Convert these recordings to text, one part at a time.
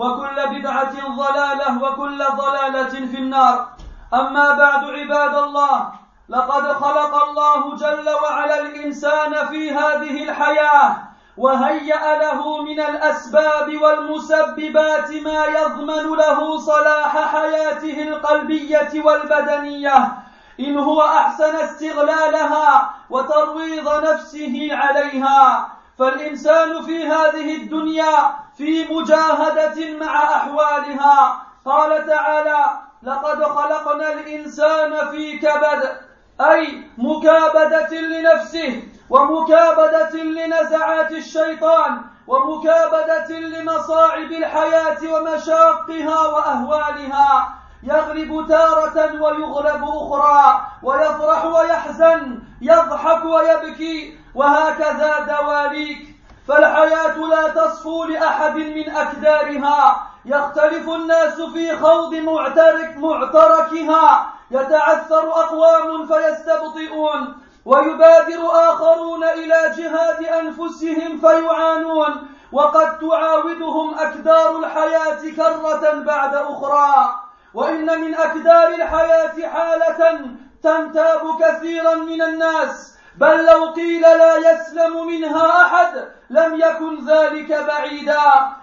وكل بدعة ضلالة وكل ضلالة في النار. أما بعد عباد الله لقد خلق الله جل وعلا الإنسان في هذه الحياة وهيأ له من الأسباب والمسببات ما يضمن له صلاح حياته القلبية والبدنية. إن هو أحسن استغلالها وترويض نفسه عليها. فالإنسان في هذه الدنيا في مجاهدة مع أحوالها. قال تعالى لقد خلقنا الإنسان في كبد أي مكابدة لنفسه ومكابدة لنزعات الشيطان ومكابدة لمصاعب الحياة ومشاقها وأهوالها. يغلب تارة ويغلب أخرى ويفرح ويحزن يضحك ويبكي وهكذا دواليك. فالحياة لا تصفو لأحد من أكدارها. يختلف الناس في خوض معترك معتركها. يتعثر أقوام فيستبطئون. ويبادر آخرون إلى جهاد أنفسهم فيعانون. وقد تعاودهم أكدار الحياة كرة بعد أخرى. وإن من أكدار الحياة حالة تنتاب كثيرا من الناس. بل لو قيل لا يسلم منها أحد لم يكن ذلك بعيدا.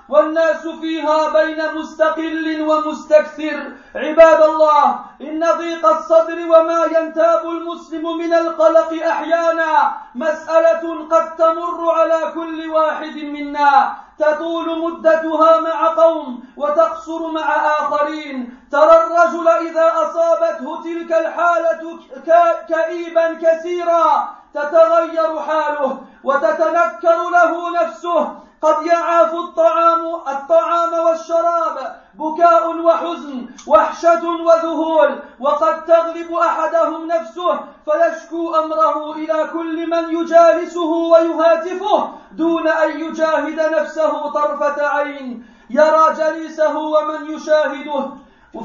والناس فيها بين مستقل ومستكثر. عباد الله إن ضيق الصدر وما ينتاب المسلم من القلق أحيانا مسألة قد تمر على كل واحد منا. تطول مدتها مع قوم وتقصر مع آخرين. ترى الرجل إذا أصابته تلك الحالة كئيبا كثيرا. تتغير حاله وتتنكر له نفسه. قد يعاف الطعام الطعام والشراب بكاء وحزن وحشة وذهول وقد تغلب أحدهم نفسه فيشكو أمره إلى كل من يجالسه ويهاتفه دون أن يجاهد نفسه طرفة عين. يرى جليسه ومن يشاهده.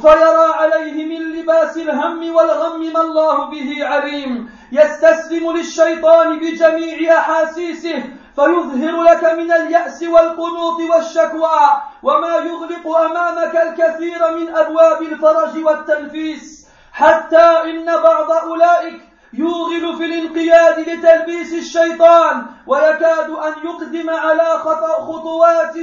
فيرى عليه من لباس الهم والغم ما الله به عليم. يستسلم للشيطان بجميع أحاسيسه فيظهر لك من اليأس والقنوط والشكوى وما يغلق أمامك الكثير من أبواب الفرج والتنفيس. حتى إن بعض أولئك يوغل في الانقياد لتلبيس الشيطان ويكاد أن يقدم على خطوات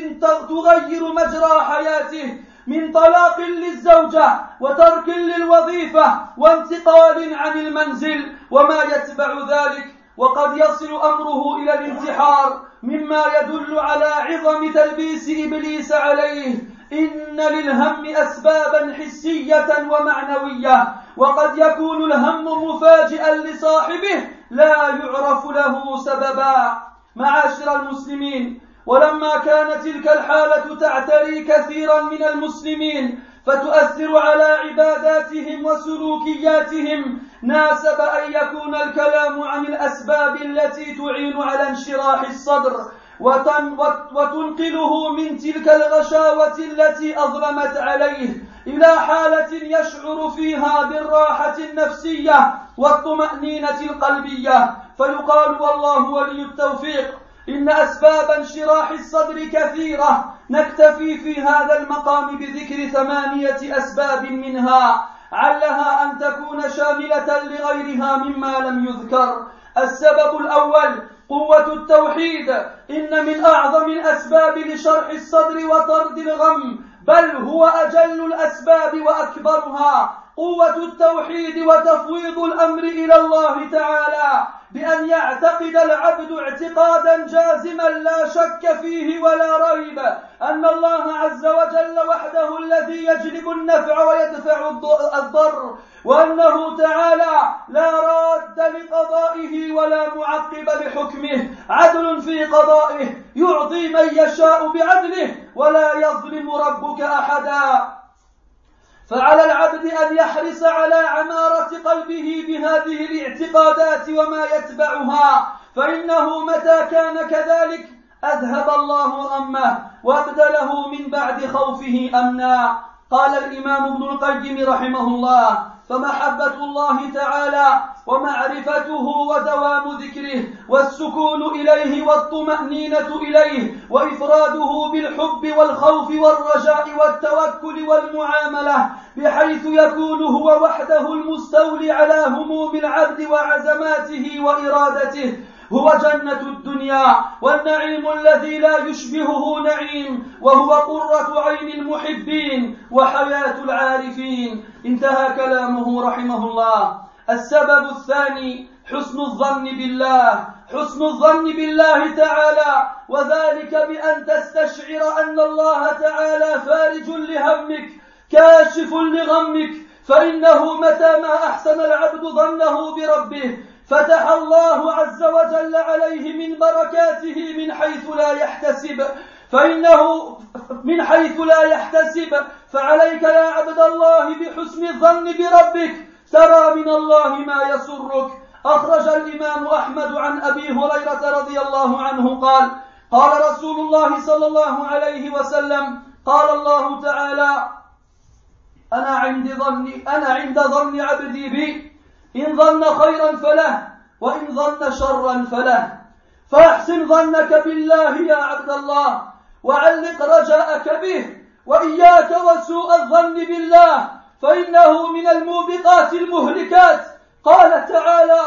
تغير مجرى حياته. من طلاق للزوجة وترك للوظيفة وانتقال عن المنزل وما يتبع ذلك وقد يصل أمره إلى الانتحار مما يدل على عظم تلبيس إبليس عليه. إن للهم أسبابا حسية ومعنوية وقد يكون الهم مفاجئا لصاحبه لا يعرف له سببا. معاشر المسلمين ولما كانت تلك الحالة تعتري كثيرا من المسلمين فتؤثر على عباداتهم وسلوكياتهم. ناسب أن يكون الكلام عن الأسباب التي تعين على انشراح الصدر وتنقله من تلك الغشاوة التي أظلمت عليه. إلى حالة يشعر فيها بالراحة النفسية والطمأنينة القلبية. فيقال والله ولي التوفيق. إن أسباب انشراح الصدر كثيرة. نكتفي في هذا المقام بذكر ثمانية أسباب منها. علها أن تكون شاملة لغيرها مما لم يذكر. السبب الأول قوة التوحيد. إن من أعظم الأسباب لشرح الصدر وطرد الغم بل هو أجل الأسباب وأكبرها. قوة التوحيد وتفويض الأمر إلى الله تعالى. بأن يعتقد العبد اعتقادا جازما لا شك فيه ولا ريب أن الله عز وجل وحده الذي يجلب النفع ويدفع الضر وأنه تعالى لا راد لقضائه ولا معقب لحكمه عدل في قضائه يعطي من يشاء بعدله ولا يظلم ربك أحدا. فعلى العبد أن يحرص على عمارة قلبه بهذه الاعتقادات وما يتبعها فإنه متى كان كذلك أذهب الله غمه وأبدله من بعد خوفه أمنا. قال الإمام ابن القيم رحمه الله فمحبة الله تعالى ومعرفته ودوام ذكره والسكون إليه والطمأنينة إليه وإفراده بالحب والخوف والرجاء والتوكل والمعاملة بحيث يكون هو وحده المستولي على هموم العبد وعزماته وإرادته هو جنة الدنيا والنعيم الذي لا يشبهه نعيم وهو قرة عين المحبين وحياة العارفين. انتهى كلامه رحمه الله. السبب الثاني حسن الظن بالله. حسن الظن بالله تعالى وذلك بأن تستشعر أن الله تعالى فارج لهمك كاشف لغمك فإنه متى ما أحسن العبد ظنه بربه فتح الله عز وجل عليه من بركاته من حيث لا يحتسب فإنه من حيث لا يحتسب. فعليك يا عبد الله بحسن الظن بربك ترى من الله ما يسرك. أخرج الإمام أحمد عن أبي هريرة رضي الله عنه قال قال رسول الله صلى الله عليه وسلم قال الله تعالى أنا عند ظن أنا عند ظن عبدي بي. إن ظن خيرا فله وإن ظن شرا فله. فأحسن ظنك بالله يا عبد الله وعلق رجاءك به وإياك وسوء الظن بالله فإنه من الموبقات المهلكات. قال تعالى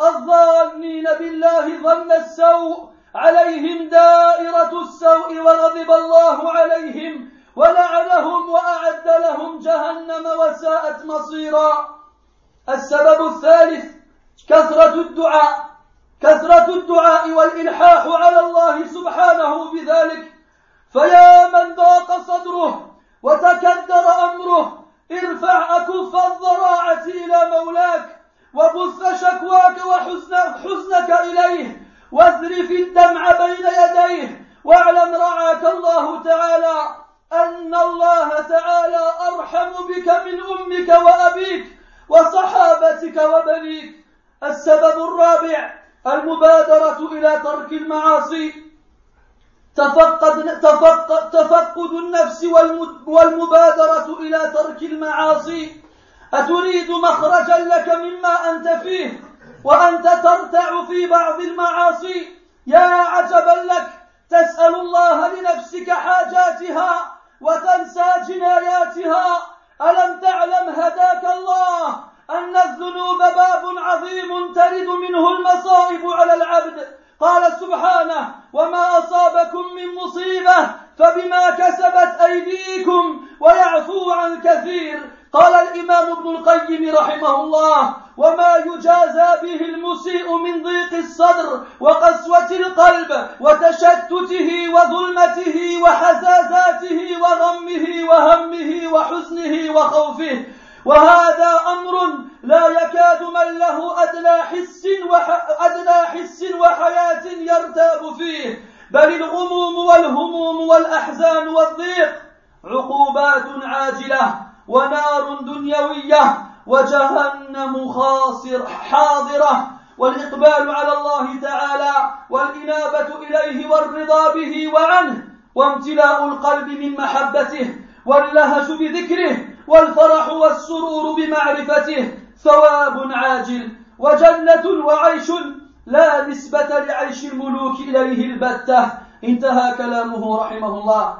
الظانين بالله ظن السوء عليهم دائرة السوء وغضب الله عليهم ولعنهم وأعد لهم جهنم وساءت مصيرا. السبب الثالث كثرة الدعاء. كثرة الدعاء والإلحاح على الله سبحانه بذلك. فيا من ضاق صدره وتكدر أمره ارفع أكف الضراعة إلى مولاك وبث شكواك وحزن حزنك إليه واذرف الدمع بين يديه واعلم رعاك الله تعالى أن الله تعالى أرحم بك من أمك وأبيك. وصحابتك وبنيك. السبب الرابع المبادرة إلى ترك المعاصي. تفقد, تفقد, تفقد النفس والمبادرة إلى ترك المعاصي. أتريد مخرجا لك مما أنت فيه وأنت ترتع في بعض المعاصي. يا عجبا لك تسأل الله لنفسك حاجاتها وتنسى جناياتها. ألم تعلم هداك الله أن الذنوب باب عظيم ترد منه المصائب على العبد؟ قال سبحانه وما أصابكم من مصيبة فبما كسبت أيديكم ويعفو عن كثير. قال الإمام ابن القيم رحمه الله وما يجازى به المسيء من ضيق الصدر وقسوة القلب وتشتته وظلمته وحزازاته وحزنه وخوفه. وهذا أمر لا يكاد من له أدنى حس أدنى حس وحياة يرتاب فيه. بل الغموم والهموم والأحزان والضيق عقوبات عاجلة ونار دنيوية وجهنم خاصر حاضرة. والإقبال على الله تعالى والإنابة إليه والرضا به وعنه وامتلاء القلب من محبته واللهج بذكره والفرح والسرور بمعرفته ثواب عاجل وجنة وعيش لا نسبة لعيش الملوك إليه البتة. انتهى كلامه رحمه الله.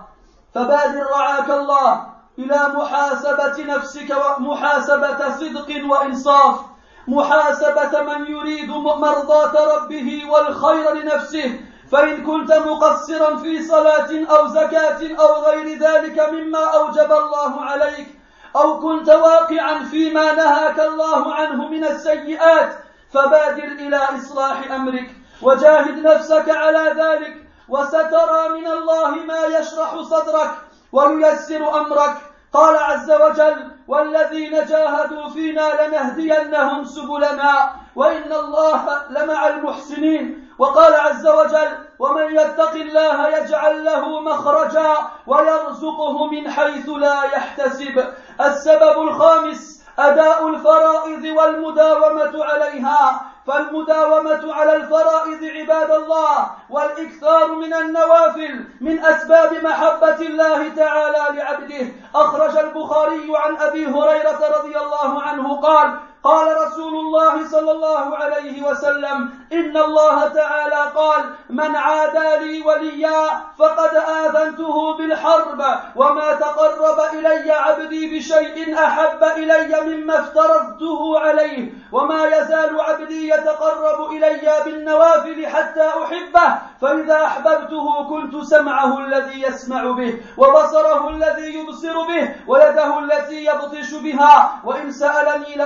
فبادر رعاك الله إلى محاسبة نفسك ومحاسبة صدق وإنصاف. محاسبة من يريد مرضاة ربه والخير لنفسه. فإن كنت مقصرا في صلاة أو زكاة أو غير ذلك مما أوجب الله عليك أو كنت واقعا فيما نهاك الله عنه من السيئات فبادر إلى إصلاح أمرك وجاهد نفسك على ذلك وسترى من الله ما يشرح صدرك وييسر أمرك. قال عز وجل والذين جاهدوا فينا لنهدينهم سبلنا وإن الله لمع المحسنين. وقال عز وجل ومن يتق الله يجعل له مخرجا ويرزقه من حيث لا يحتسب. السبب الخامس أداء الفرائض والمداومة عليها. فالمداومة على الفرائض عباد الله والإكثار من النوافل من أسباب محبة الله تعالى لعبده. أخرج البخاري عن أبي هريرة رضي الله عنه قال قال رسول الله صلى الله عليه وسلم إن الله تعالى قال من عادى لي وليا فقد آذنته بالحرب وما تقرب إلي عبدي بشيء أحب إلي مما افترضته عليه وما يزال عبدي يتقرب إلي بالنوافل حتى أحبه فإذا أحببته كنت سمعه الذي يسمع به وبصره الذي يبصر به ويده التي يبطش بها وإن سألني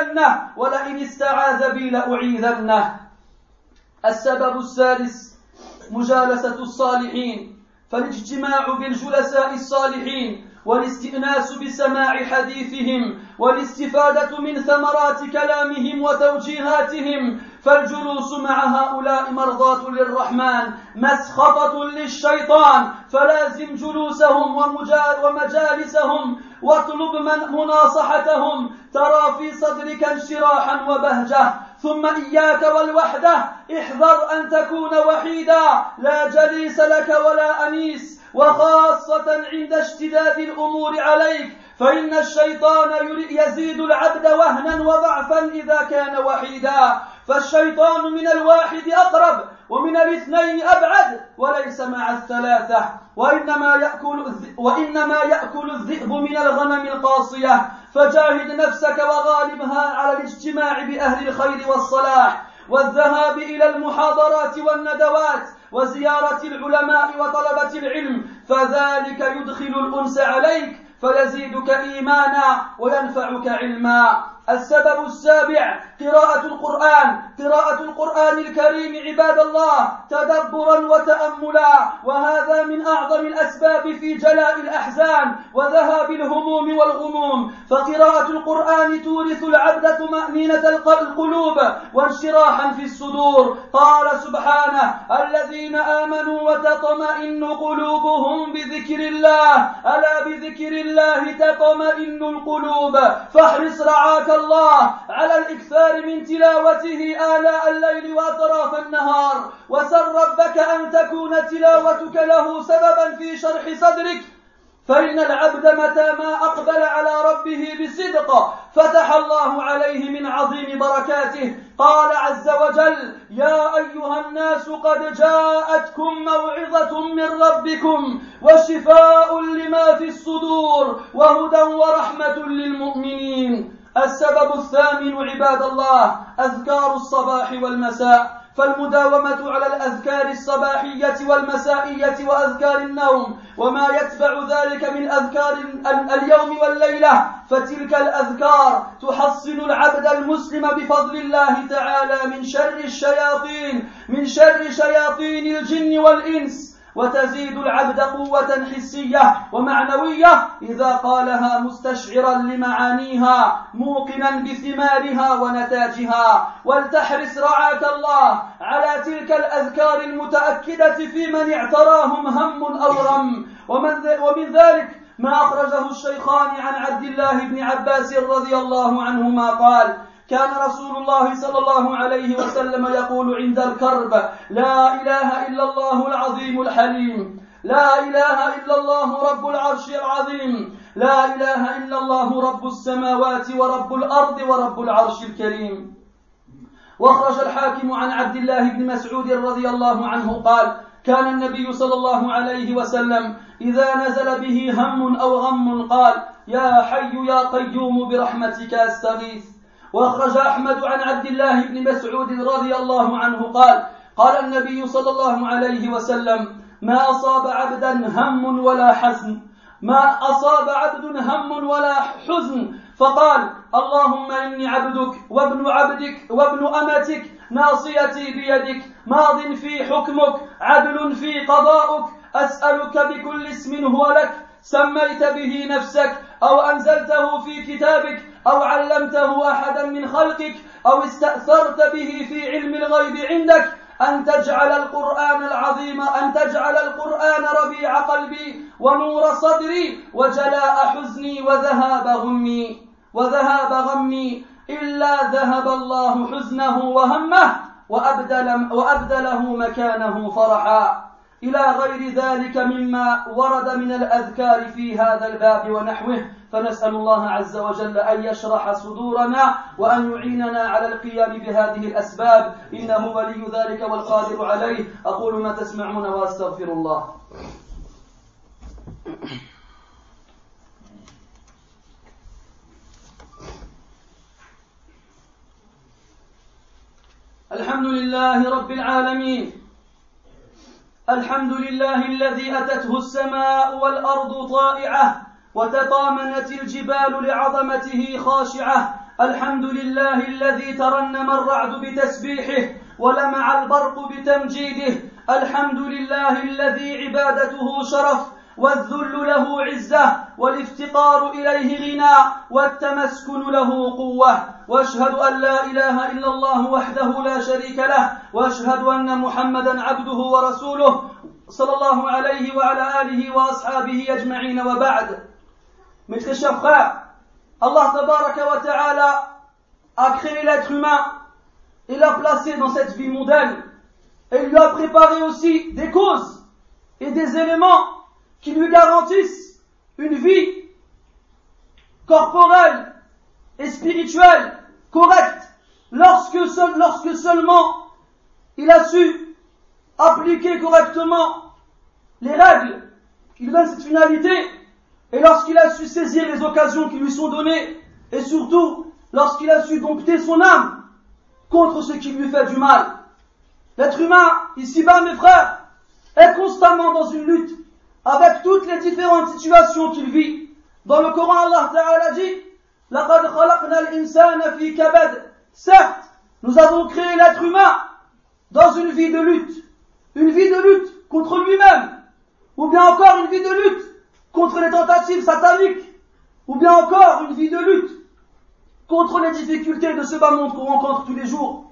لأعطينه ولئن استعاذ بي لأعيذنه. السبب السادس مجالسة الصالحين فالاجتماع بالجلساء الصالحين. والاستئناس بسماع حديثهم والاستفادة من ثمرات كلامهم وتوجيهاتهم فالجلوس مع هؤلاء مرضاة للرحمن مسخطة للشيطان فلازم جلوسهم ومجالسهم واطلب من مناصحتهم ترى في صدرك انشراحا وبهجة ثم إياك والوحدة احذر أن تكون وحيدا لا جليس لك ولا أنيس وخاصة عند اشتداد الأمور عليك فإن الشيطان يزيد العبد وهنا وضعفا إذا كان وحيدا. فالشيطان من الواحد أقرب ومن الاثنين أبعد وليس مع الثلاثة. وإنما يأكل وإنما يأكل الذئب من الغنم القاصية. فجاهد نفسك وغالبها على الاجتماع بأهل الخير والصلاح والذهاب إلى المحاضرات والندوات. وزيارة العلماء وطلبة العلم فذلك يدخل الأنس عليك فيزيدك إيمانا وينفعك علما. السبب السابع قراءة القرآن. قراءة القرآن الكريم عباد الله تدبرا وتأملا. وهذا من أعظم الأسباب في جلاء الأحزان وذهاب الهموم والغموم. فقراءة القرآن تورث العبد طمأنينة القلوب وانشراحا في الصدور. قال سبحانه الذين آمنوا وتطمئن قلوبهم بذكر الله. ألا بذكر الله تطمئن القلوب؟ فاحرص رعاك الله على الإكثار من تلاوته آلاء الليل وأطراف النهار. وسر ربك أن تكون تلاوتك له سببا في شرح صدرك. فإن العبد متى ما أقبل على ربه بصدق فتح الله عليه من عظيم بركاته. قال عز وجل يا أيها الناس قد جاءتكم موعظة من ربكم وشفاء لما في الصدور وهدى ورحمة للمؤمنين. السبب الثامن عباد الله أذكار الصباح والمساء. فالمداومة على الأذكار الصباحية والمسائية وأذكار النوم. وما يتبع ذلك من أذكار اليوم والليلة. فتلك الأذكار تحصن العبد المسلم بفضل الله تعالى من شر الشياطين من شر شياطين الجن والإنس. وتزيد العبد قوة حسية ومعنوية إذا قالها مستشعرا لمعانيها موقنا بثمارها ونتاجها. ولتحرص رعاك الله على تلك الأذكار المتأكدة في من اعتراهم هم أو غم ومن ذلك ما أخرجه الشيخان عن عبد الله بن عباس رضي الله عنهما قال كان رسول الله صلى الله عليه وسلم يقول عند الكرب لا إله إلا الله العظيم الحليم لا إله إلا الله رب العرش العظيم لا إله إلا الله رب السماوات ورب الأرض ورب العرش الكريم. وأخرج الحاكم عن عبد الله بن مسعود رضي الله عنه قال كان النبي صلى الله عليه وسلم إذا نزل به هم أو غم قال يا حي يا قيوم برحمتك أستغيث. وأخرج أحمد عن عبد الله بن مسعود رضي الله عنه قال قال النبي صلى الله عليه وسلم ما أصاب عبدا هم ولا حزن ما أصاب عبد هم ولا حزن. فقال اللهم إني عبدك وابن عبدك وابن أمتك ناصيتي بيدك ماض في حكمك عدل في قضاؤك أسألك بكل اسم هو لك سميت به نفسك أو أنزلته في كتابك أو علمته أحدا من خلقك أو استأثرت به في علم الغيب عندك أن تجعل القرآن العظيم أن تجعل القرآن ربيع قلبي ونور صدري وجلاء حزني وذهاب غمي وذهاب غمي. إلا ذهب الله حزنه وهمه وأبدل وأبدله مكانه فرحا. إلى غير ذلك مما ورد من الأذكار في هذا الباب ونحوه. فنسأل الله عز وجل أن يشرح صدورنا وأن يعيننا على القيام بهذه الأسباب. إنه ولي ذلك والقادر عليه. أقول ما تسمعون وأستغفر الله. الحمد لله رب العالمين. الحمد لله الذي أتته السماء والأرض طائعة. وتطامنت الجبال لعظمته خاشعة. الحمد لله الذي ترنم الرعد بتسبيحه ولمع البرق بتمجيده. الحمد لله الذي عبادته شرف والذل له عزة والافتقار إليه غنى والتمسكن له قوة. وأشهد أن لا إله إلا الله وحده لا شريك له. وأشهد أن محمدا عبده ورسوله صلى الله عليه وعلى آله وأصحابه أجمعين. وبعد Mes très chers frères, Allah wa ta'ala a créé l'être humain. Et l'a placé dans cette vie mondaine. Et lui a préparé aussi des causes et des éléments qui lui garantissent une vie corporelle et spirituelle correcte. Lorsque, lorsque seulement il a su appliquer correctement les règles qui lui donnent cette finalité et lorsqu'il a su saisir les occasions qui lui sont données, et surtout lorsqu'il a su dompter son âme contre ce qui lui fait du mal. L'être humain, ici-bas mes frères, est constamment dans une lutte avec toutes les différentes situations qu'il vit. Dans le Coran, Allah Ta'ala dit, Certes, nous avons créé l'être humain dans une vie de lutte. Une vie de lutte contre lui-même. Ou bien encore une vie de lutte contre les tentatives sataniques, ou bien encore une vie de lutte contre les difficultés de ce bas monde qu'on rencontre tous les jours.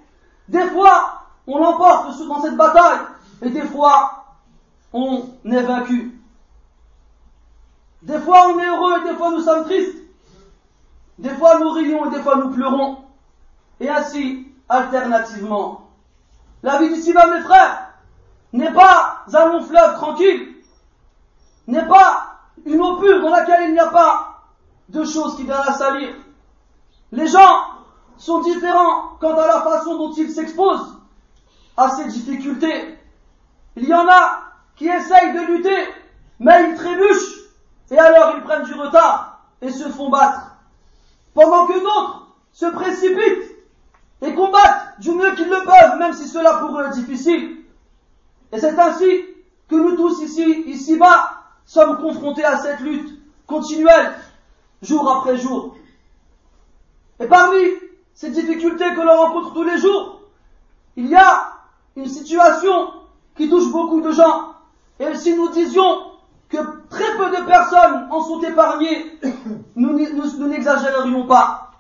Des fois, on l'emporte dans cette bataille, et des fois, on est vaincu. Des fois, on est heureux, et des fois, nous sommes tristes. Des fois, nous rions, et des fois, nous pleurons. Et ainsi, alternativement. La vie d'ici-bas, mes frères, n'est pas un long fleuve tranquille, n'est pas une eau pure dans laquelle il n'y a pas de choses qui viennent la salir. Les gens sont différents quant à la façon dont ils s'exposent à ces difficultés. Il y en a qui essayent de lutter, mais ils trébuchent, et alors ils prennent du retard et se font battre. Pendant que d'autres se précipitent et combattent du mieux qu'ils le peuvent, même si cela pour eux est difficile. Et c'est ainsi que nous tous ici, ici-bas, sommes confrontés à cette lutte continuelle, jour après jour. Et parmi ces difficultés que l'on rencontre tous les jours, il y a une situation qui touche beaucoup de gens. Et si nous disions que très peu de personnes en sont épargnées, nous n'exagérerions pas.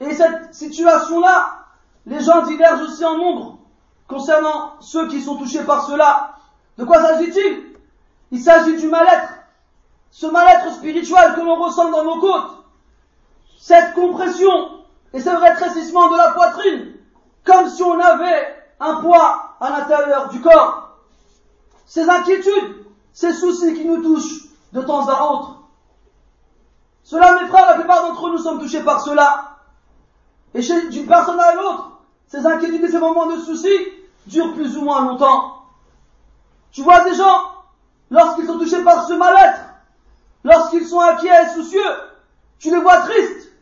Et cette situation-là, les gens divergent aussi en nombre concernant ceux qui sont touchés par cela. De quoi s'agit-il? Il s'agit du mal-être. Ce mal-être spirituel que l'on ressent dans nos côtes. Cette compression et ce rétrécissement de la poitrine. Comme si on avait un poids à l'intérieur du corps. Ces inquiétudes, ces soucis qui nous touchent de temps à autre. Cela, mes frères, la plupart d'entre nous sommes touchés par cela. Et d'une personne à l'autre, ces inquiétudes et ces moments de soucis durent plus ou moins longtemps. Tu vois des gens, lorsqu'ils sont touchés par ce mal-être, lorsqu'ils sont inquiets et soucieux, tu les vois tristes,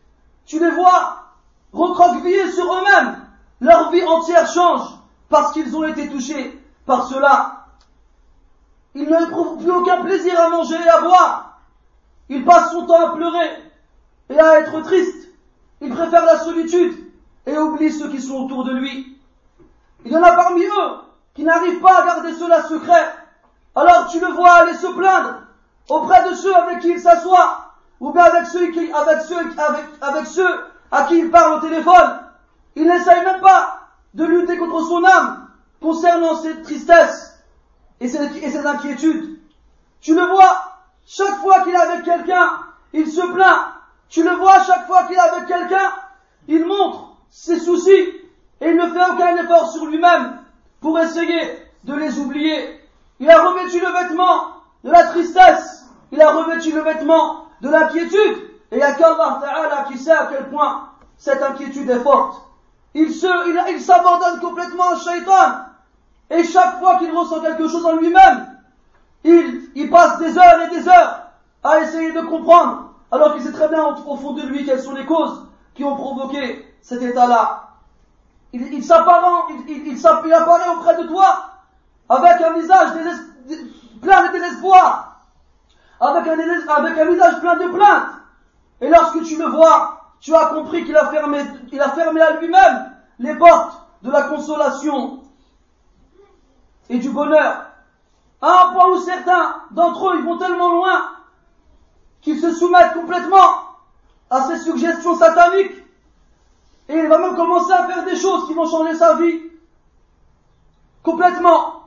tu les vois recroquevillés sur eux-mêmes. Leur vie entière change parce qu'ils ont été touchés par cela. Ils n'éprouvent plus aucun plaisir à manger et à boire. Il passe son temps à pleurer et à être triste. Il préfère la solitude et oublie ceux qui sont autour de lui. Il y en a parmi eux qui n'arrivent pas à garder cela secret. Alors tu le vois aller se plaindre auprès de ceux avec qui il s'assoit, ou bien avec ceux, avec, ceux, avec, avec ceux à qui il parle au téléphone. Il n'essaye même pas de lutter contre son âme concernant ses tristesses et ses, et ses inquiétudes. Tu le vois, chaque fois qu'il est avec quelqu'un, il se plaint. Tu le vois, chaque fois qu'il est avec quelqu'un, il montre ses soucis et il ne fait aucun effort sur lui-même pour essayer de les oublier. Il a revêtu le vêtement de la tristesse, il a revêtu le vêtement de l'inquiétude, et il n'y a qu'Allah Ta'ala qui sait à quel point cette inquiétude est forte. Il se, il, s'abandonne complètement à Shaitan, et chaque fois qu'il ressent quelque chose en lui-même, il, il passe des heures et des heures à essayer de comprendre, alors qu'il sait très bien au fond de lui quelles sont les causes qui ont provoqué cet état-là. Il, il s'apparent, il, il, il, apparaît auprès de toi avec un visage plein de désespoir, avec un, visage plein de plaintes. Et lorsque tu le vois, tu as compris qu'il a fermé, il a fermé à lui-même les portes de la consolation et du bonheur. À un point où certains d'entre eux, ils vont tellement loin qu'ils se soumettent complètement à ces suggestions sataniques et il va même commencer à faire des choses qui vont changer sa vie. Complètement.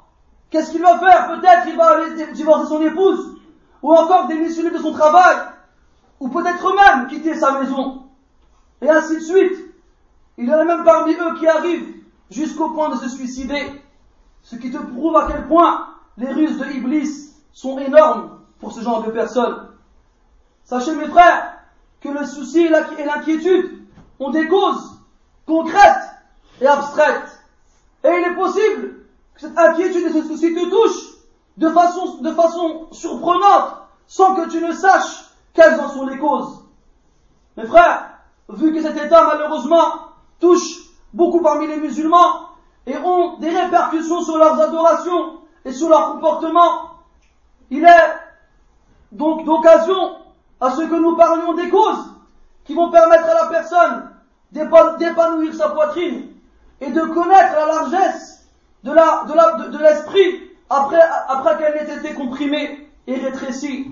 Qu'est-ce qu'il va faire Peut-être il va divorcer son épouse, ou encore démissionner de son travail, ou peut-être même quitter sa maison, et ainsi de suite. Il y en a même parmi eux qui arrivent jusqu'au point de se suicider, ce qui te prouve à quel point les ruses de Iblis sont énormes pour ce genre de personnes. Sachez mes frères que le souci et l'inquiétude ont des causes concrètes et abstraites. Et il est possible cette inquiétude et ce souci te touchent de façon, de façon surprenante sans que tu ne saches quelles en sont les causes. Mes frères, vu que cet état malheureusement touche beaucoup parmi les musulmans et ont des répercussions sur leurs adorations et sur leur comportement, il est donc d'occasion à ce que nous parlions des causes qui vont permettre à la personne d'épanouir sa poitrine et de connaître la largesse de l'esprit après, qu'elle ait été comprimée et rétrécie.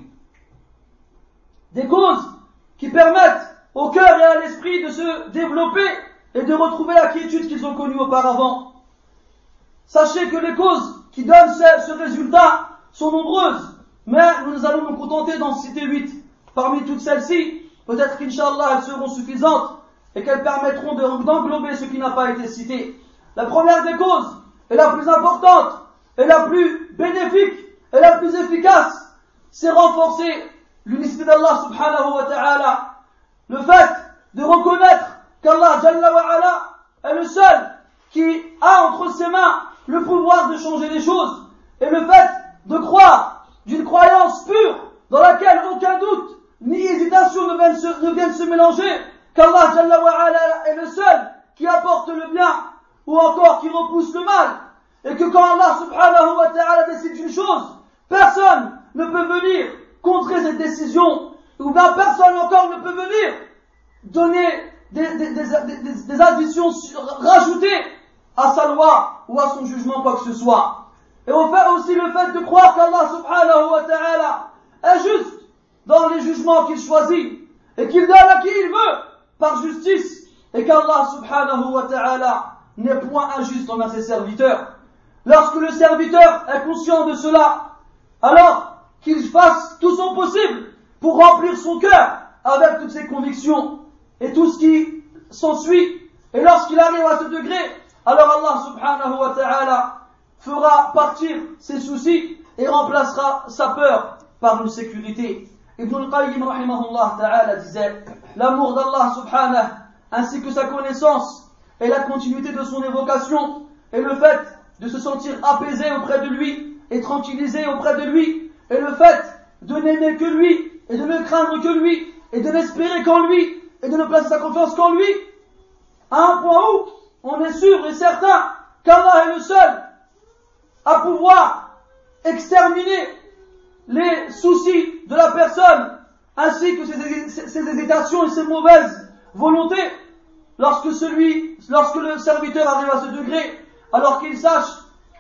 Des causes qui permettent au cœur et à l'esprit de se développer et de retrouver la quiétude qu'ils ont connue auparavant. Sachez que les causes qui donnent ce, ce résultat sont nombreuses, mais nous allons nous contenter d'en citer huit. Parmi toutes celles-ci, peut-être qu'Inch'Allah elles seront suffisantes et qu'elles permettront d'englober ce qui n'a pas été cité. La première des causes, et la plus importante, et la plus bénéfique, et la plus efficace, c'est renforcer l'unicité d'Allah subhanahu wa ta'ala. Le fait de reconnaître qu'Allah est le seul qui a entre ses mains le pouvoir de changer les choses, et le fait de croire d'une croyance pure dans laquelle aucun doute ni hésitation ne viennent se, ne viennent se mélanger, qu'Allah est le seul qui apporte le bien ou encore qui repousse le mal. Et que quand Allah subhanahu wa ta'ala décide une chose, personne ne peut venir contrer cette décision, ou bien personne encore ne peut venir donner des, des, des, des additions rajoutées à sa loi ou à son jugement, quoi que ce soit. Et on fait aussi le fait de croire qu'Allah subhanahu wa ta'ala est juste dans les jugements qu'il choisit et qu'il donne à qui il veut par justice et qu'Allah subhanahu wa ta'ala n'est point injuste envers ses serviteurs. Lorsque le serviteur est conscient de cela, alors qu'il fasse tout son possible pour remplir son cœur avec toutes ses convictions et tout ce qui s'ensuit. Et lorsqu'il arrive à ce degré, alors Allah subhanahu wa ta'ala fera partir ses soucis et remplacera sa peur par une sécurité. Ibn al-Qayyim ta'ala disait l'amour d'Allah subhanahu ainsi que sa connaissance et la continuité de son évocation et le fait de se sentir apaisé auprès de lui et tranquillisé auprès de lui, et le fait de n'aimer que lui, et de ne craindre que lui, et de n'espérer qu'en lui, et de ne placer sa confiance qu'en lui, à un point où on est sûr et certain qu'Allah est le seul à pouvoir exterminer les soucis de la personne, ainsi que ses, ses hésitations et ses mauvaises volontés, lorsque celui, lorsque le serviteur arrive à ce degré, alors qu'il sache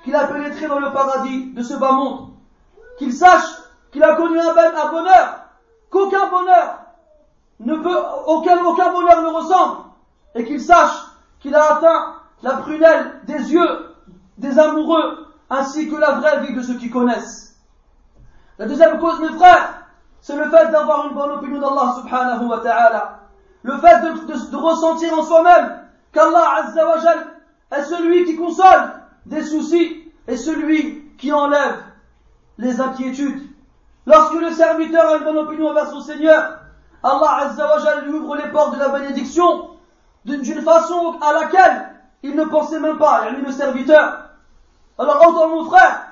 qu'il a pénétré dans le paradis de ce bas monde, qu'il sache qu'il a connu un, bonheur, qu'aucun bonheur ne peut, aucun, aucun bonheur ne ressemble, et qu'il sache qu'il a atteint la prunelle des yeux des amoureux, ainsi que la vraie vie de ceux qui connaissent. La deuxième cause, mes frères, c'est le fait d'avoir une bonne opinion d'Allah subhanahu wa ta'ala. Le fait de, ressentir en soi-même qu'Allah azza wa jal est celui qui console des soucis et celui qui enlève les inquiétudes. Lorsque le serviteur a une bonne opinion envers son Seigneur, Allah azza wa jal lui ouvre les portes de la bénédiction d'une façon à laquelle il ne pensait même pas, il le serviteur. Alors entends mon frère,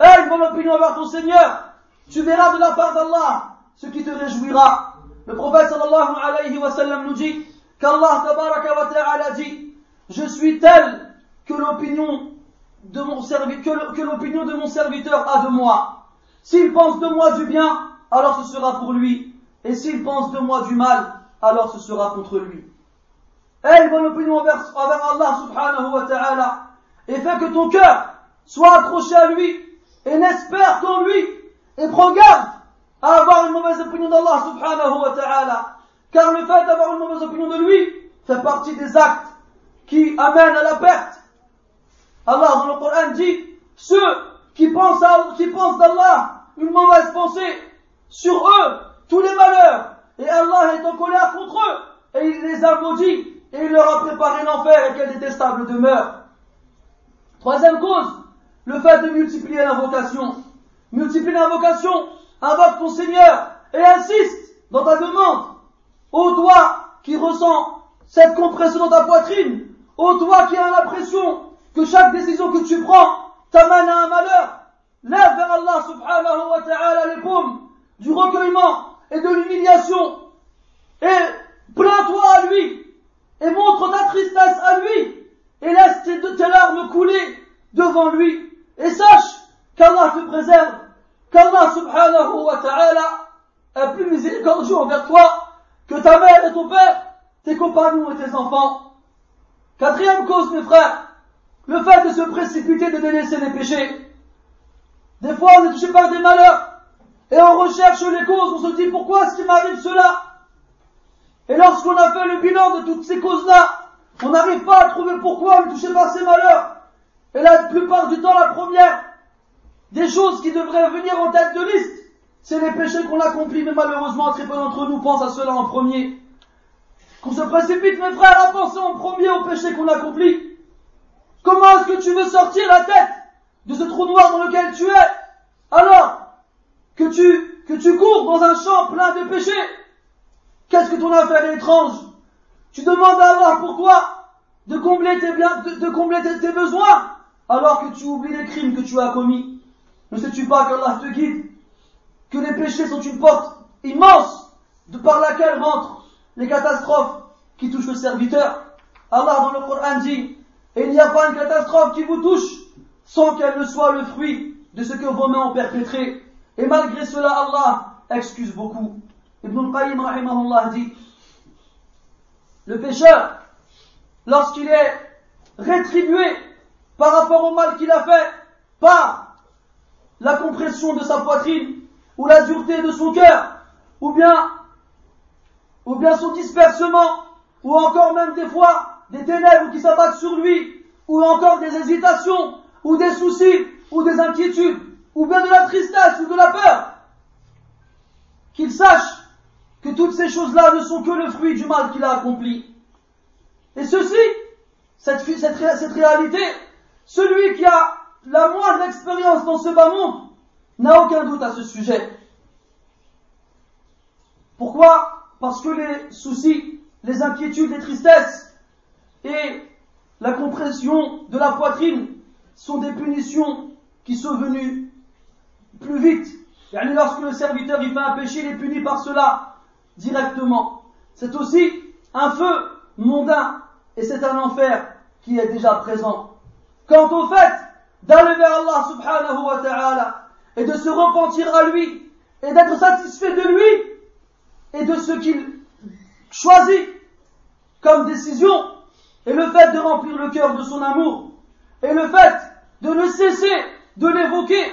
aie une bonne opinion envers ton Seigneur, tu verras de la part d'Allah ce qui te réjouira. Le prophète sallallahu alayhi wa sallam nous dit qu'Allah wa ta'ala dit Je suis tel que l'opinion de mon serviteur, que l'opinion de mon serviteur a de moi. S'il pense de moi du bien, alors ce sera pour lui. Et s'il pense de moi du mal, alors ce sera contre lui. Aie une bonne opinion envers, envers Allah subhanahu wa ta'ala et fais que ton cœur soit accroché à lui et n'espère qu'en lui et prends garde à avoir une mauvaise opinion d'Allah subhanahu wa ta'ala car le fait d'avoir une mauvaise opinion de lui fait partie des actes qui amènent à la perte. Allah dans le Coran dit ceux qui pensent, à, qui pensent d'Allah une mauvaise pensée sur eux tous les malheurs et Allah est en colère contre eux et il les a maudits et il leur a préparé l'enfer et quelle détestable demeure. Troisième cause, le fait de multiplier l'invocation. Multiplie l'invocation, invoque ton Seigneur et insiste dans ta demande. Ô toi qui ressens cette compression dans ta poitrine, ô toi qui as l'impression que chaque décision que tu prends t'amène à un malheur, lève vers Allah subhanahu wa ta'ala les paumes du recueillement et de l'humiliation et plains-toi à lui et montre ta tristesse à lui et laisse tes, tes larmes couler devant lui et sache qu'Allah te préserve, qu'Allah subhanahu wa ta'ala est plus miséricordieux envers toi que ta mère et ton père, tes compagnons et tes enfants. Quatrième cause, mes frères, le fait de se précipiter, de délaisser les péchés. Des fois, on est touché par des malheurs et on recherche les causes, on se dit pourquoi est-ce qu'il m'arrive cela? Et lorsqu'on a fait le bilan de toutes ces causes-là, on n'arrive pas à trouver pourquoi on est touché par ces malheurs. Et la plupart du temps, la première choses qui devraient venir en tête de liste, c'est les péchés qu'on accomplit, mais malheureusement, très peu d'entre nous pensent à cela en premier. Qu'on se précipite, mes frères, à penser en premier aux péchés qu'on accomplit. Comment est-ce que tu veux sortir la tête de ce trou noir dans lequel tu es, alors que tu, que tu cours dans un champ plein de péchés? Qu'est-ce que ton affaire est étrange? Tu demandes à Allah pourquoi de combler de, combler tes besoins alors que tu oublies les crimes que tu as commis. Ne sais-tu pas qu'Allah te guide Que les péchés sont une porte immense par laquelle rentrent les catastrophes qui touchent le serviteur? Allah dans le Coran dit, et il n'y a pas une catastrophe qui vous touche sans qu'elle ne soit le fruit de ce que vos mains ont perpétré. Et malgré cela, Allah excuse beaucoup. Ibn al-Qayyim dit, le pécheur, lorsqu'il est rétribué par rapport au mal qu'il a fait, par la compression de sa poitrine, ou la dureté de son cœur, ou bien, ou bien son dispersement, ou encore même des fois des ténèbres qui s'abattent sur lui, ou encore des hésitations, ou des soucis, ou des inquiétudes, ou bien de la tristesse ou de la peur, qu'il sache que toutes ces choses-là ne sont que le fruit du mal qu'il a accompli. Et ceci, cette, cette, cette réalité, celui qui a la moindre expérience dans ce bas monde n'a aucun doute à ce sujet. Pourquoi? Parce que les soucis, les inquiétudes, les tristesses et la compression de la poitrine sont des punitions qui sont venus plus vite. Et lorsque le serviteur il fait un péché, il est puni par cela directement. C'est aussi un feu mondain et c'est un enfer qui est déjà présent. Quant au fait d'aller vers Allah subhanahu wa ta'ala et de se repentir à lui et d'être satisfait de lui et de ce qu'il choisit comme décision et le fait de remplir le cœur de son amour et le fait de ne cesser de l'évoquer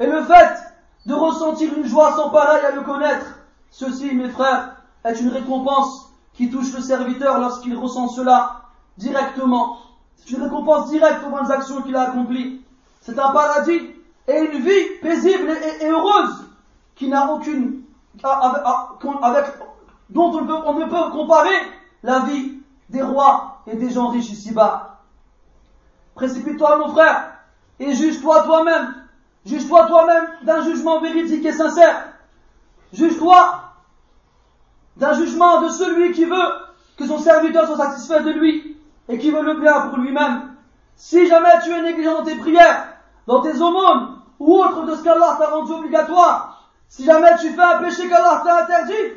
et le fait de ressentir une joie sans pareil à le connaître, ceci, mes frères, est une récompense qui touche le serviteur lorsqu'il ressent cela directement. C'est une récompense directe aux bonnes actions qu'il a accomplies. C'est un paradis et une vie paisible et, heureuse qui n'a aucune, avec, dont on, on ne peut comparer la vie des rois et des gens riches ici-bas. Précipite-toi, mon frère, et juge-toi toi-même. Juge-toi toi-même d'un jugement véridique et sincère. Juge-toi d'un jugement de celui qui veut que son serviteur soit satisfait de lui et qui veut le bien pour lui-même. Si jamais tu es négligent dans tes prières, dans tes aumônes ou autre de ce qu'Allah t'a rendu obligatoire, si jamais tu fais un péché qu'Allah t'a interdit,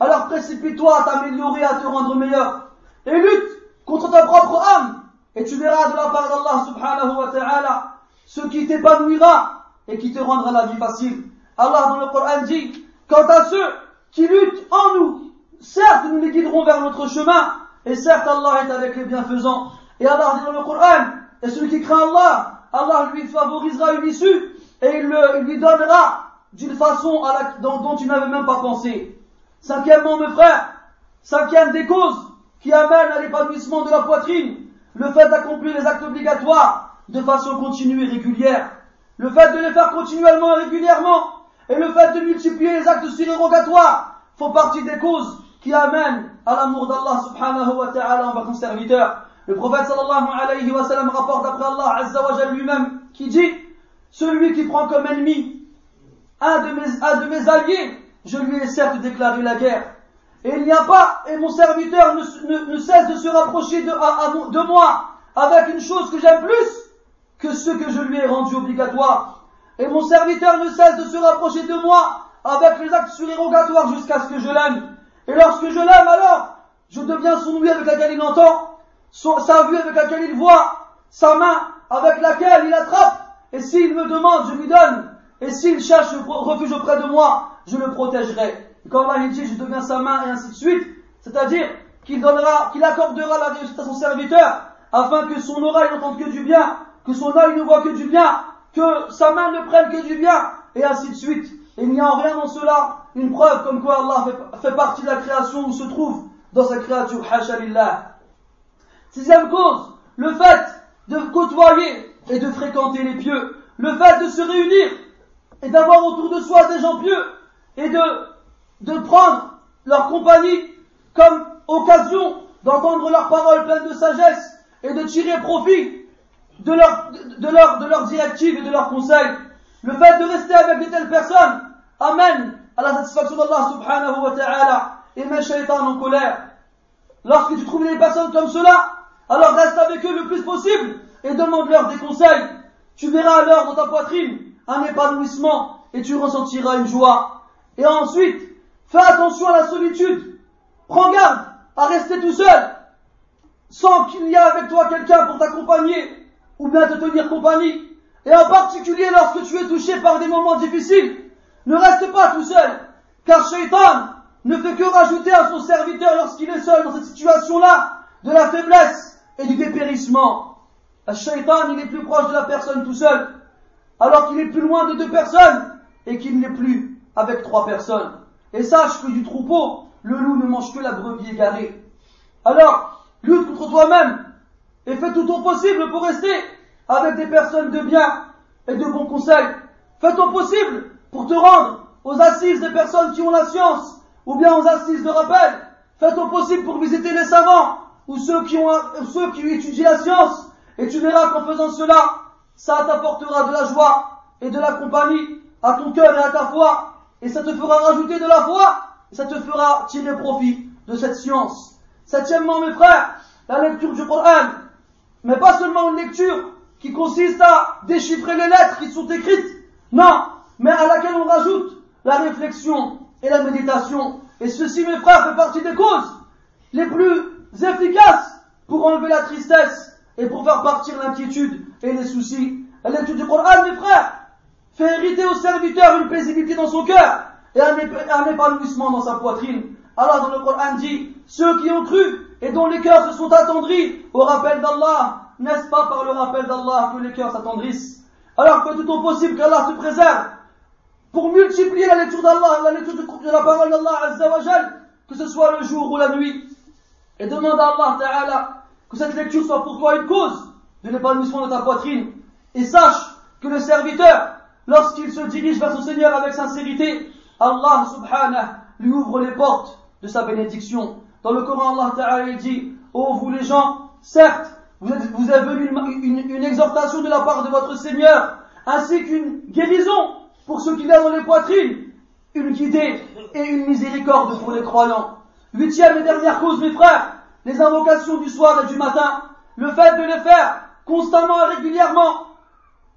alors précipite-toi à t'améliorer, à te rendre meilleur et lutte contre ta propre âme et tu verras de la part d'Allah subhanahu wa ta'ala ce qui t'épanouira et qui te rendra la vie facile. Allah dans le Coran dit, quant à ceux qui luttent en nous, certes nous les guiderons vers notre chemin, et certes Allah est avec les bienfaisants. Et Allah dit dans le Coran, et celui qui craint Allah, Allah lui favorisera une issue, et il, lui donnera d'une façon dont tu n'avais même pas pensé. Cinquièmement, mes frères, cinquième des causes qui amènent à l'épanouissement de la poitrine, le fait d'accomplir les actes obligatoires de façon continue et régulière, le fait de les faire continuellement et régulièrement, et le fait de multiplier les actes surérogatoires font partie des causes qui amènent à l'amour d'Allah subhanahu wa ta'ala envers son serviteur. Le prophète sallallahu alayhi wa sallam rapporte après Allah azza lui-même qui dit, celui qui prend comme ennemi un de mes, alliés, je lui ai certes déclaré la guerre. Et il n'y a pas, et mon serviteur ne, cesse de se rapprocher de, de moi avec une chose que j'aime plus que ce que je lui ai rendu obligatoire. Et mon serviteur ne cesse de se rapprocher de moi avec les actes surérogatoires jusqu'à ce que je l'aime. Et lorsque je l'aime alors, je deviens son ouïe avec laquelle il entend, sa vue avec laquelle il voit, sa main avec laquelle il attrape. Et s'il me demande, je lui donne. Et s'il cherche refuge auprès de moi, je le protégerai. Quand Allah dit je deviens sa main et ainsi de suite, c'est-à-dire qu'il donnera, qu'il accordera la réussite à son serviteur afin que son oreille n'entende que du bien, que son œil ne voit que du bien, que sa main ne prenne que du bien, et ainsi de suite. Il n'y a en rien dans cela une preuve comme quoi Allah fait, partie de la création où se trouve dans sa créature, hashalillah. Sixième cause, le fait de côtoyer et de fréquenter les pieux, le fait de se réunir et d'avoir autour de soi des gens pieux et de de prendre leur compagnie comme occasion d'entendre leurs paroles pleines de sagesse et de tirer profit de leurs de, leur, de directives et de leurs conseils. Le fait de rester avec de telles personnes amène à la satisfaction d'Allah subhanahu wa ta'ala et met shaitan en colère. Lorsque tu trouves des personnes comme cela, alors reste avec eux le plus possible et demande-leur des conseils. Tu verras alors dans ta poitrine un épanouissement et tu ressentiras une joie. Et ensuite, Fais attention à la solitude. Prends garde à rester tout seul, sans qu'il y ait avec toi quelqu'un pour t'accompagner ou bien te tenir compagnie. Et en particulier lorsque tu es touché par des moments difficiles, ne reste pas tout seul, car Shaitan ne fait que rajouter à son serviteur lorsqu'il est seul dans cette situation-là de la faiblesse et du dépérissement. Le Shaitan, il est plus proche de la personne tout seul, alors qu'il est plus loin de deux personnes et qu'il n'est plus avec trois personnes. Et sache que du troupeau, le loup ne mange que la brebis égarée. Alors, lutte contre toi-même et fais tout ton possible pour rester avec des personnes de bien et de bons conseils. Fais ton possible pour te rendre aux assises des personnes qui ont la science ou bien aux assises de rappel. Fais ton possible pour visiter les savants ou ceux qui ont, ceux qui étudient la science et tu verras qu'en faisant cela, ça t'apportera de la joie et de la compagnie à ton cœur et à ta foi et ça te fera rajouter de la foi, et ça te fera tirer profit de cette science. Septièmement, mes frères, la lecture du Coran, mais pas seulement une lecture, qui consiste à déchiffrer les lettres qui sont écrites. Non, mais à laquelle on rajoute la réflexion et la méditation. Et ceci, mes frères, fait partie des causes les plus efficaces pour enlever la tristesse et pour faire partir l'inquiétude et les soucis. L'étude du Coran, mes frères, fait hériter au serviteur une paisibilité dans son cœur et un épanouissement dans sa poitrine. Allah dans le Coran dit, ceux qui ont cru et dont les cœurs se sont attendris au rappel d'Allah, n'est-ce pas par le rappel d'Allah que les cœurs s'attendrissent? Alors que tout au possible qu'Allah te préserve pour multiplier la lecture d'Allah, la lecture de la parole d'Allah que ce soit le jour ou la nuit. Et demande à Allah Ta'ala que cette lecture soit pour toi une cause de l'épanouissement de ta poitrine. Et sache que le serviteur, lorsqu'il se dirige vers son Seigneur avec sincérité, Allah subhanahu lui ouvre les portes de sa bénédiction. Dans le Coran, Allah Ta'ala dit, oh vous les gens, certes, vous, vous avez venu une, une, exhortation de la part de votre Seigneur, ainsi qu'une guérison pour ceux qui a dans les poitrines, une guidée et une miséricorde pour les croyants. Huitième et dernière cause, mes frères, les invocations du soir et du matin, le fait de les faire constamment et régulièrement,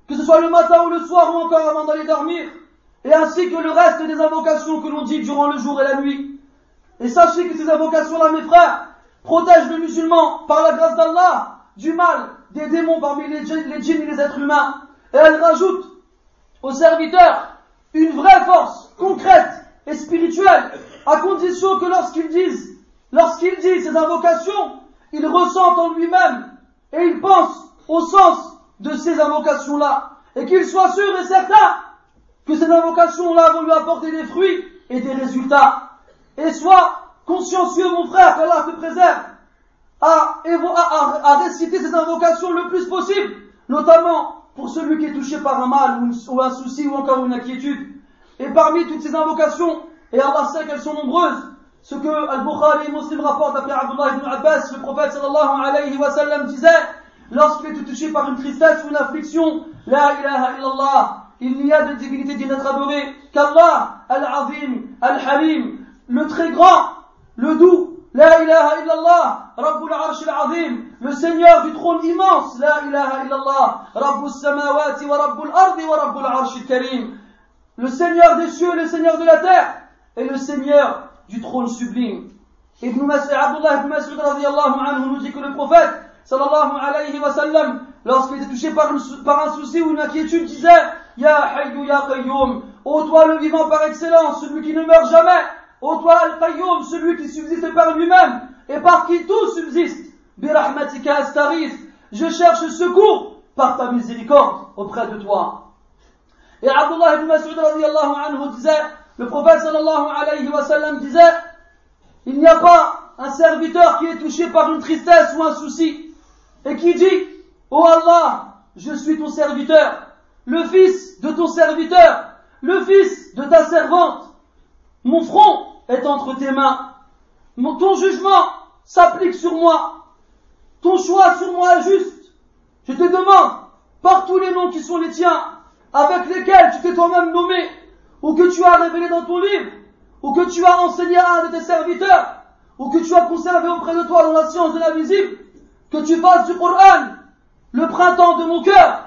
que ce soit le matin ou le soir ou encore avant d'aller dormir, et ainsi que le reste des invocations que l'on dit durant le jour et la nuit. Et sachez que ces invocations-là, mes frères, protègent le musulman, par la grâce d'Allah, du mal, des démons parmi les djinns, les djinns et les êtres humains. Et elles rajoutent aux serviteurs une vraie force concrète et spirituelle, à condition que lorsqu'ils disent, lorsqu'il dit ces invocations, il ressente en lui-même et il pense au sens de ces invocations-là, et qu'il soit sûr et certain que ces invocations-là vont lui apporter des fruits et des résultats. Et sois consciencieux, mon frère, qu'Allah te préserve à, à, à, réciter ces invocations le plus possible, notamment pour celui qui est touché par un mal ou, un souci ou encore une inquiétude. Et parmi toutes ces invocations, et Allah sait qu'elles sont nombreuses, ce que Al-Bukhari et Muslim rapportent d'après Abdullah ibn Abbas, le prophète sallallahu alayhi wa sallam disait, lorsqu'il est touché par une tristesse ou une affliction, La ilaha illallah, il n'y a de divinité digne d'être adorée qu'Allah, Al-Azim, Al-Halim, le très grand, le doux, La ilaha illallah, Rabbul Arsh al-Azim, le Seigneur du trône immense, La ilaha illallah, Rabbul Samawati wa Rabbul Ardi wa Rabbul Arsh al-Karim, le Seigneur des cieux, le Seigneur de la terre, et le Seigneur du trône sublime. Ibn Mas'ud, Abdullah ibn Mas'ud anhu nous dit que le prophète, sallallahu alayhi wa sallam, lorsqu'il était touché par, un souci ou une inquiétude, disait, Ya Hayyu Ya Qayyum, ô toi le vivant par excellence, celui qui ne meurt jamais, ô toi Al-Qayyum, celui qui subsiste par lui-même, et par qui tout subsiste, Birahmatika Astarith, je cherche secours par ta miséricorde auprès de toi. Et Abdullah ibn Mas'ud disait, le prophète sallallahu alayhi wa sallam disait, il n'y a pas un serviteur qui est touché par une tristesse ou un souci et qui dit, oh Allah, je suis ton serviteur, le fils de ton serviteur, le fils de ta servante, mon front est entre tes mains, ton jugement s'applique sur moi, ton choix sur moi est juste, je te demande, par tous les noms qui sont les tiens, avec lesquels tu t'es toi-même nommé, ou que tu as révélé dans ton livre, ou que tu as enseigné à un de tes serviteurs, ou que tu as conservé auprès de toi dans la science de l'invisible, que tu fasses du Coran le printemps de mon cœur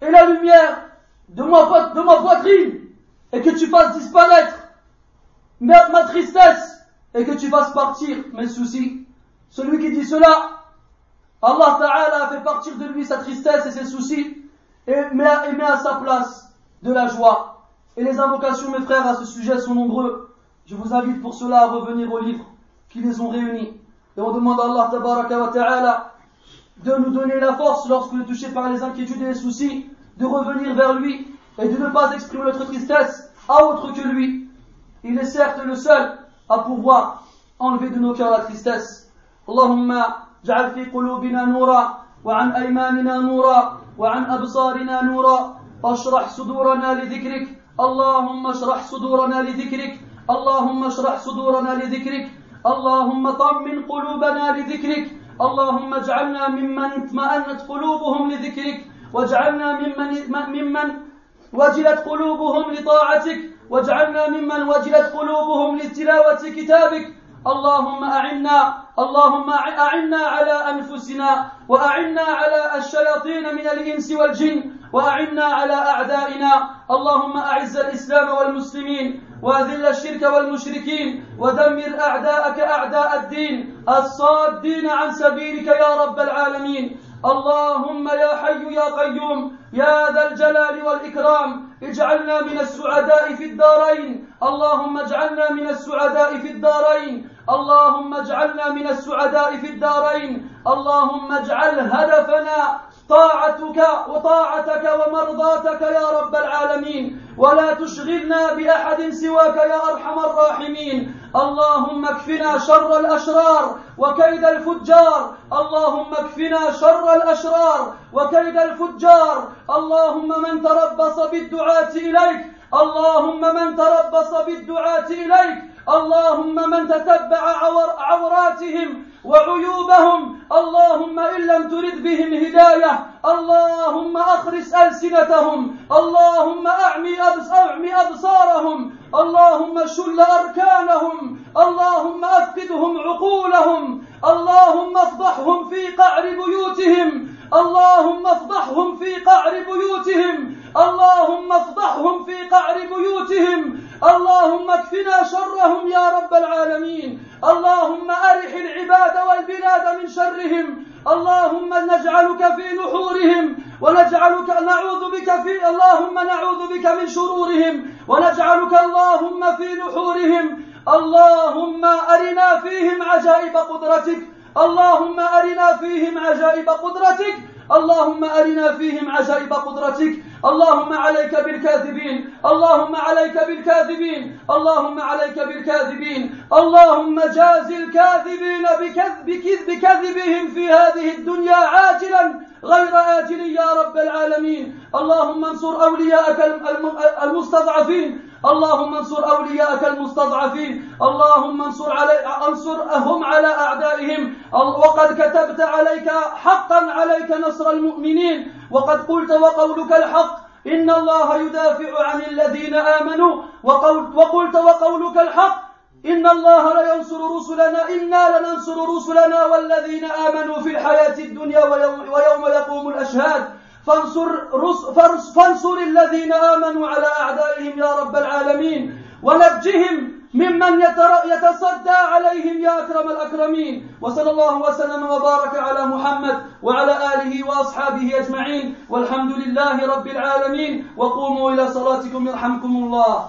et la lumière de ma, poitrine, et que tu fasses disparaître ma, ma tristesse, et que tu fasses partir mes soucis. Celui qui dit cela, Allah Ta'ala a fait partir de lui sa tristesse et ses soucis, et met, à sa place de la joie. Et les invocations, mes frères, à ce sujet sont nombreux. Je vous invite pour cela à revenir aux livres qui les ont réunis. Et on demande à Allah wa ta'ala de nous donner la force lorsque touchés par les inquiétudes et les soucis, de revenir vers lui et de ne pas exprimer notre tristesse à autre que lui. Il est certes le seul à pouvoir enlever de nos cœurs la tristesse. Allahumma fi qulubina nura wa an aymanina وعن أبصارنا نورا. أشرح صدورنا لذكرك. اللهم اشرح صدورنا لذكرك. اللهم اشرح صدورنا لذكرك. اللهم طمن قلوبنا لذكرك. اللهم اجعلنا ممن اطمأنت قلوبهم لذكرك. واجعلنا ممن ممن وجلت قلوبهم لطاعتك. واجعلنا ممن وجلت قلوبهم لتلاوة كتابك. اللهم أعنا اللهم أعنا على أنفسنا وأعنا على الشياطين من الإنس والجن وأعنا على أعدائنا. اللهم أعز الإسلام والمسلمين وأذل الشرك والمشركين ودمر أعداءك أعداء الدين الصادين عن سبيلك يا رب العالمين. اللهم يا حي يا قيوم يا ذا الجلال والإكرام اجعلنا من السعداء في الدارين. اللهم اجعلنا من السعداء في الدارين. اللهم اجعلنا من السعداء في الدارين. اللهم اجعل هدفنا طاعتك وطاعتك ومرضاتك يا رب العالمين. ولا تشغلنا بأحد سواك يا أرحم الراحمين. اللهم اكفنا شر الأشرار وكيد الفجار. اللهم اكفنا شر الأشرار وكيد الفجار. اللهم من تربص بالدعاة إليك. اللهم من تربص بالدعاة إليك. اللهم من تتبع عور عوراتهم وعيوبهم اللهم إن لم ترد بهم هداية اللهم أخرس ألسنتهم اللهم أعمي, أعمي أبصارهم اللهم شل أركانهم اللهم أفقدهم عقولهم اللهم افضحهم في قعر بيوتهم اللهم افضحهم في قعر بيوتهم. اللهم افضحهم في قعر بيوتهم. اللهم اكفنا شرهم يا رب العالمين. اللهم أرح العباد والبلاد من شرهم. اللهم نجعلك في نحورهم. ونجعلك نعوذ بك في اللهم نعوذ بك من شرورهم. ونجعلك اللهم في نحورهم. اللهم أرنا فيهم عجائب قدرتك. اللهم أرنا فيهم عجائب قدرتك. اللهم أرنا فيهم عجائب قدرتك. اللهم عليك بالكاذبين. اللهم عليك بالكاذبين. اللهم عليك بالكاذبين. اللهم جاز الكاذبين بكذب بكذبهم في هذه الدنيا عاجلا غير آجل يا رب العالمين. اللهم انصر أولياءك المستضعفين. اللهم انصر أولياءك المستضعفين. اللهم انصر علي انصرهم على أعدائهم. وقد كتبت عليك حقا عليك نصر المؤمنين. وقد قلت وقولك الحق. إن الله يدافع عن الذين آمنوا. وقول وقلت وقولك الحق. إن الله لينصر رسلنا إنا لننصر رسلنا والذين آمنوا في الحياة الدنيا ويوم, ويوم يقوم الأشهاد. فانصر, فانصر الذين آمنوا على أعدائهم يا رب العالمين ونجهم ممن يتصدى عليهم يا أكرم الأكرمين. وصلى الله وسلم وبارك على محمد وعلى آله وأصحابه أجمعين. والحمد لله رب العالمين. وقوموا إلى صلاتكم يرحمكم الله.